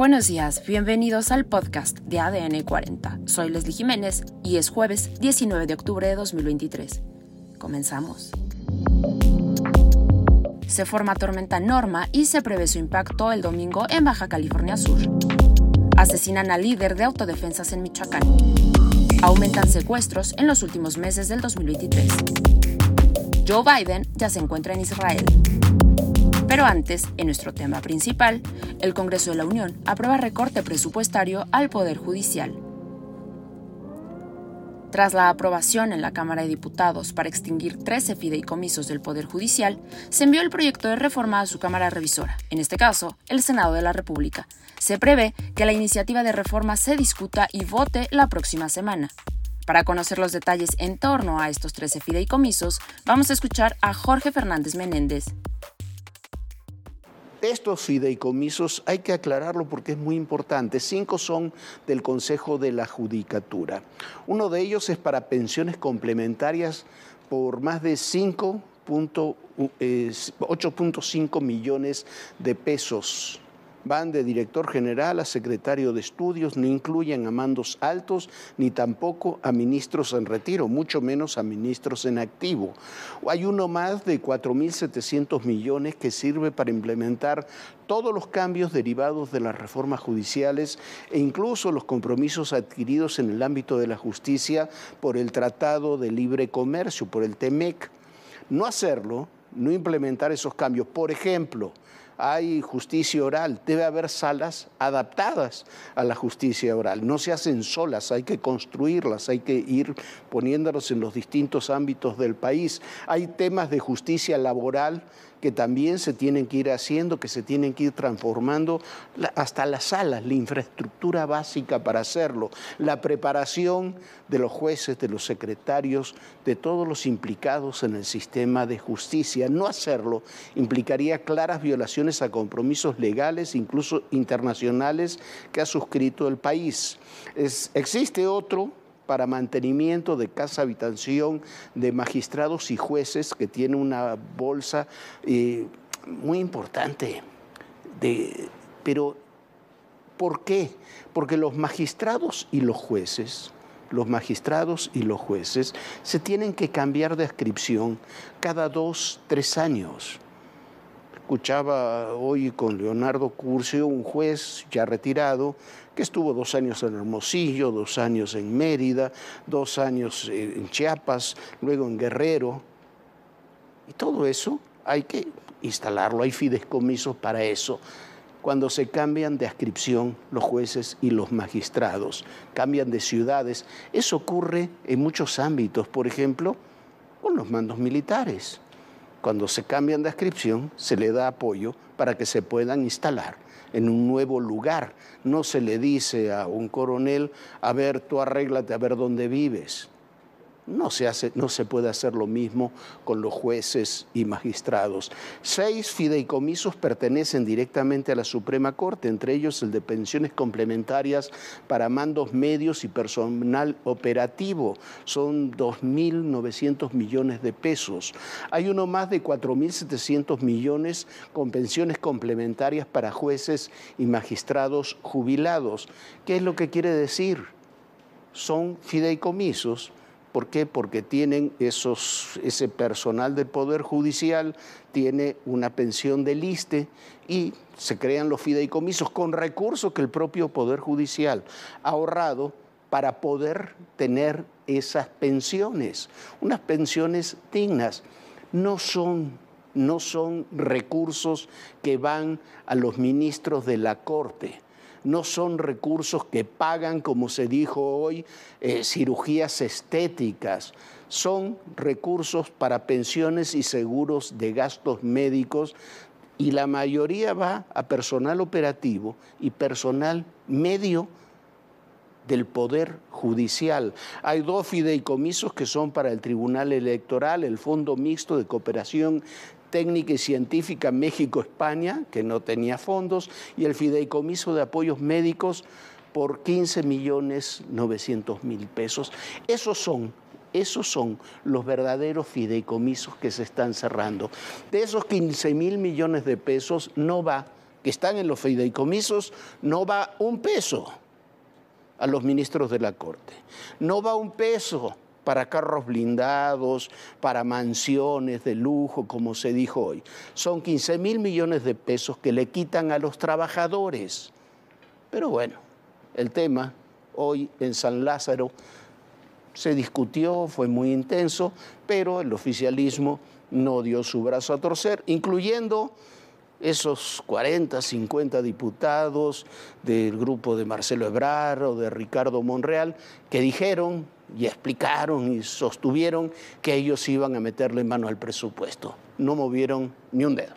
Buenos días, bienvenidos al podcast de ADN 40. Soy Leslie Jiménez y es jueves 19 de octubre de 2023. Comenzamos. Se forma tormenta Norma y se prevé su impacto el domingo en Baja California Sur. Asesinan al líder de autodefensas en Michoacán. Aumentan secuestros en los últimos meses del 2023. Joe Biden ya se encuentra en Israel. Pero antes, en nuestro tema principal, el Congreso de la Unión aprueba recorte presupuestario al Poder Judicial. Tras la aprobación en la Cámara de Diputados para extinguir 13 fideicomisos del Poder Judicial, se envió el proyecto de reforma a su Cámara Revisora, en este caso, el Senado de la República. Se prevé que la iniciativa de reforma se discuta y vote la próxima semana. Para conocer los detalles en torno a estos 13 fideicomisos, vamos a escuchar a Jorge Fernández Menéndez, estos fideicomisos hay que aclararlo porque es muy importante. Cinco son del Consejo de la Judicatura. Uno de ellos es para pensiones complementarias por más de 8.5 eh, millones de pesos van de director general a secretario de estudios, no incluyen a mandos altos ni tampoco a ministros en retiro, mucho menos a ministros en activo. Hay uno más de 4.700 millones que sirve para implementar todos los cambios derivados de las reformas judiciales e incluso los compromisos adquiridos en el ámbito de la justicia por el Tratado de Libre Comercio, por el TEMEC. No hacerlo, no implementar esos cambios, por ejemplo, hay justicia oral, debe haber salas adaptadas a la justicia oral. No se hacen solas, hay que construirlas, hay que ir poniéndolas en los distintos ámbitos del país. Hay temas de justicia laboral que también se tienen que ir haciendo, que se tienen que ir transformando, hasta las salas, la infraestructura básica para hacerlo, la preparación de los jueces, de los secretarios, de todos los implicados en el sistema de justicia. No hacerlo implicaría claras violaciones a compromisos legales, incluso internacionales, que ha suscrito el país. existe otro para mantenimiento de casa habitación de magistrados y jueces que tiene una bolsa eh, muy importante. Pero, ¿por qué? Porque los magistrados y los jueces, los magistrados y los jueces se tienen que cambiar de adscripción cada dos, tres años escuchaba hoy con Leonardo Curcio, un juez ya retirado, que estuvo dos años en Hermosillo, dos años en Mérida, dos años en Chiapas, luego en Guerrero. Y todo eso hay que instalarlo, hay fideicomisos para eso. Cuando se cambian de adscripción los jueces y los magistrados, cambian de ciudades, eso ocurre en muchos ámbitos, por ejemplo, con los mandos militares. Cuando se cambian de adscripción, se le da apoyo para que se puedan instalar en un nuevo lugar. No se le dice a un coronel, a ver, tú arréglate a ver dónde vives. No se, hace, no se puede hacer lo mismo con los jueces y magistrados. Seis fideicomisos pertenecen directamente a la Suprema Corte, entre ellos el de pensiones complementarias para mandos medios y personal operativo. Son 2.900 millones de pesos. Hay uno más de 4.700 millones con pensiones complementarias para jueces y magistrados jubilados. ¿Qué es lo que quiere decir? Son fideicomisos ¿Por qué? Porque tienen esos, ese personal del Poder Judicial, tiene una pensión de liste y se crean los fideicomisos con recursos que el propio Poder Judicial ha ahorrado para poder tener esas pensiones, unas pensiones dignas. No son, no son recursos que van a los ministros de la Corte no son recursos que pagan, como se dijo hoy, eh, cirugías estéticas, son recursos para pensiones y seguros de gastos médicos y la mayoría va a personal operativo y personal medio del Poder Judicial. Hay dos fideicomisos que son para el Tribunal Electoral, el Fondo Mixto de Cooperación técnica y científica México-España, que no tenía fondos, y el fideicomiso de apoyos médicos por 15 millones 900 mil pesos. Esos son, esos son los verdaderos fideicomisos que se están cerrando. De esos 15 mil millones de pesos no va que están en los fideicomisos, no va un peso a los ministros de la Corte. No va un peso para carros blindados, para mansiones de lujo, como se dijo hoy. Son 15 mil millones de pesos que le quitan a los trabajadores. Pero bueno, el tema hoy en San Lázaro se discutió, fue muy intenso, pero el oficialismo no dio su brazo a torcer, incluyendo esos 40, 50 diputados del grupo de Marcelo Ebrard o de Ricardo Monreal que dijeron y explicaron y sostuvieron que ellos iban a meterle mano al presupuesto. No movieron ni un dedo.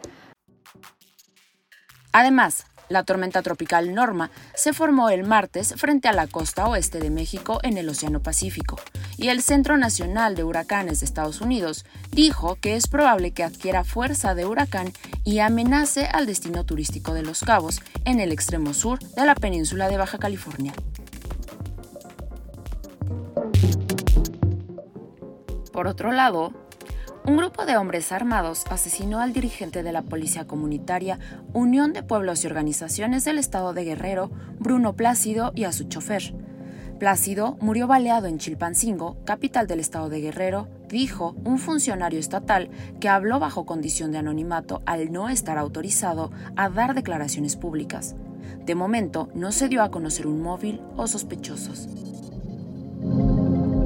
Además, la tormenta tropical Norma se formó el martes frente a la costa oeste de México en el Océano Pacífico, y el Centro Nacional de Huracanes de Estados Unidos dijo que es probable que adquiera fuerza de huracán y amenace al destino turístico de Los Cabos en el extremo sur de la península de Baja California. Por otro lado, un grupo de hombres armados asesinó al dirigente de la policía comunitaria Unión de Pueblos y Organizaciones del Estado de Guerrero, Bruno Plácido, y a su chofer. Plácido murió baleado en Chilpancingo, capital del estado de Guerrero, dijo un funcionario estatal que habló bajo condición de anonimato al no estar autorizado a dar declaraciones públicas. De momento no se dio a conocer un móvil o sospechosos.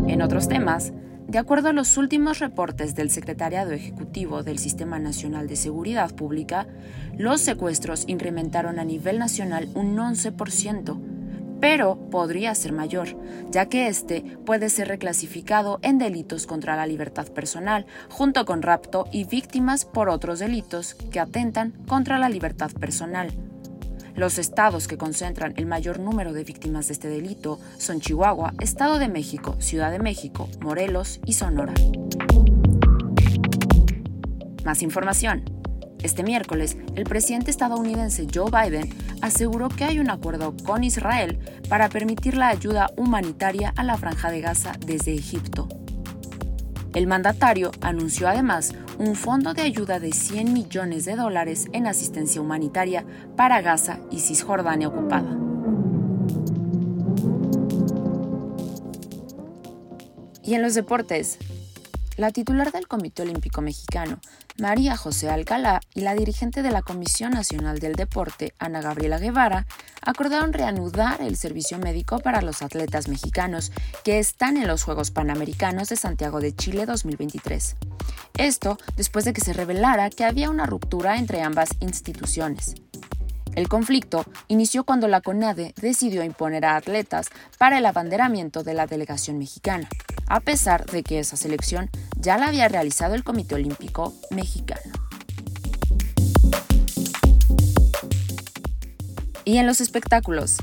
En otros temas, de acuerdo a los últimos reportes del Secretariado Ejecutivo del Sistema Nacional de Seguridad Pública, los secuestros incrementaron a nivel nacional un 11%, pero podría ser mayor, ya que este puede ser reclasificado en delitos contra la libertad personal, junto con rapto y víctimas por otros delitos que atentan contra la libertad personal. Los estados que concentran el mayor número de víctimas de este delito son Chihuahua, Estado de México, Ciudad de México, Morelos y Sonora. Más información. Este miércoles, el presidente estadounidense Joe Biden aseguró que hay un acuerdo con Israel para permitir la ayuda humanitaria a la franja de Gaza desde Egipto. El mandatario anunció además un fondo de ayuda de 100 millones de dólares en asistencia humanitaria para Gaza y Cisjordania ocupada. Y en los deportes, la titular del Comité Olímpico Mexicano, María José Alcalá, y la dirigente de la Comisión Nacional del Deporte, Ana Gabriela Guevara, acordaron reanudar el servicio médico para los atletas mexicanos que están en los Juegos Panamericanos de Santiago de Chile 2023. Esto después de que se revelara que había una ruptura entre ambas instituciones. El conflicto inició cuando la CONADE decidió imponer a atletas para el abanderamiento de la delegación mexicana a pesar de que esa selección ya la había realizado el Comité Olímpico Mexicano. Y en los espectáculos,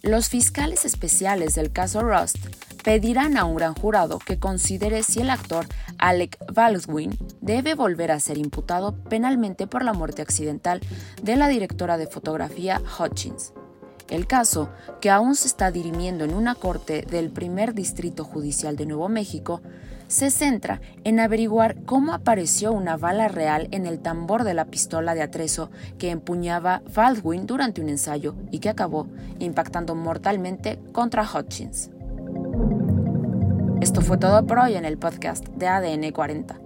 los fiscales especiales del caso Rust pedirán a un gran jurado que considere si el actor Alec Baldwin debe volver a ser imputado penalmente por la muerte accidental de la directora de fotografía Hutchins. El caso, que aún se está dirimiendo en una corte del primer distrito judicial de Nuevo México, se centra en averiguar cómo apareció una bala real en el tambor de la pistola de atrezo que empuñaba Baldwin durante un ensayo y que acabó impactando mortalmente contra Hutchins. Esto fue todo por hoy en el podcast de ADN 40.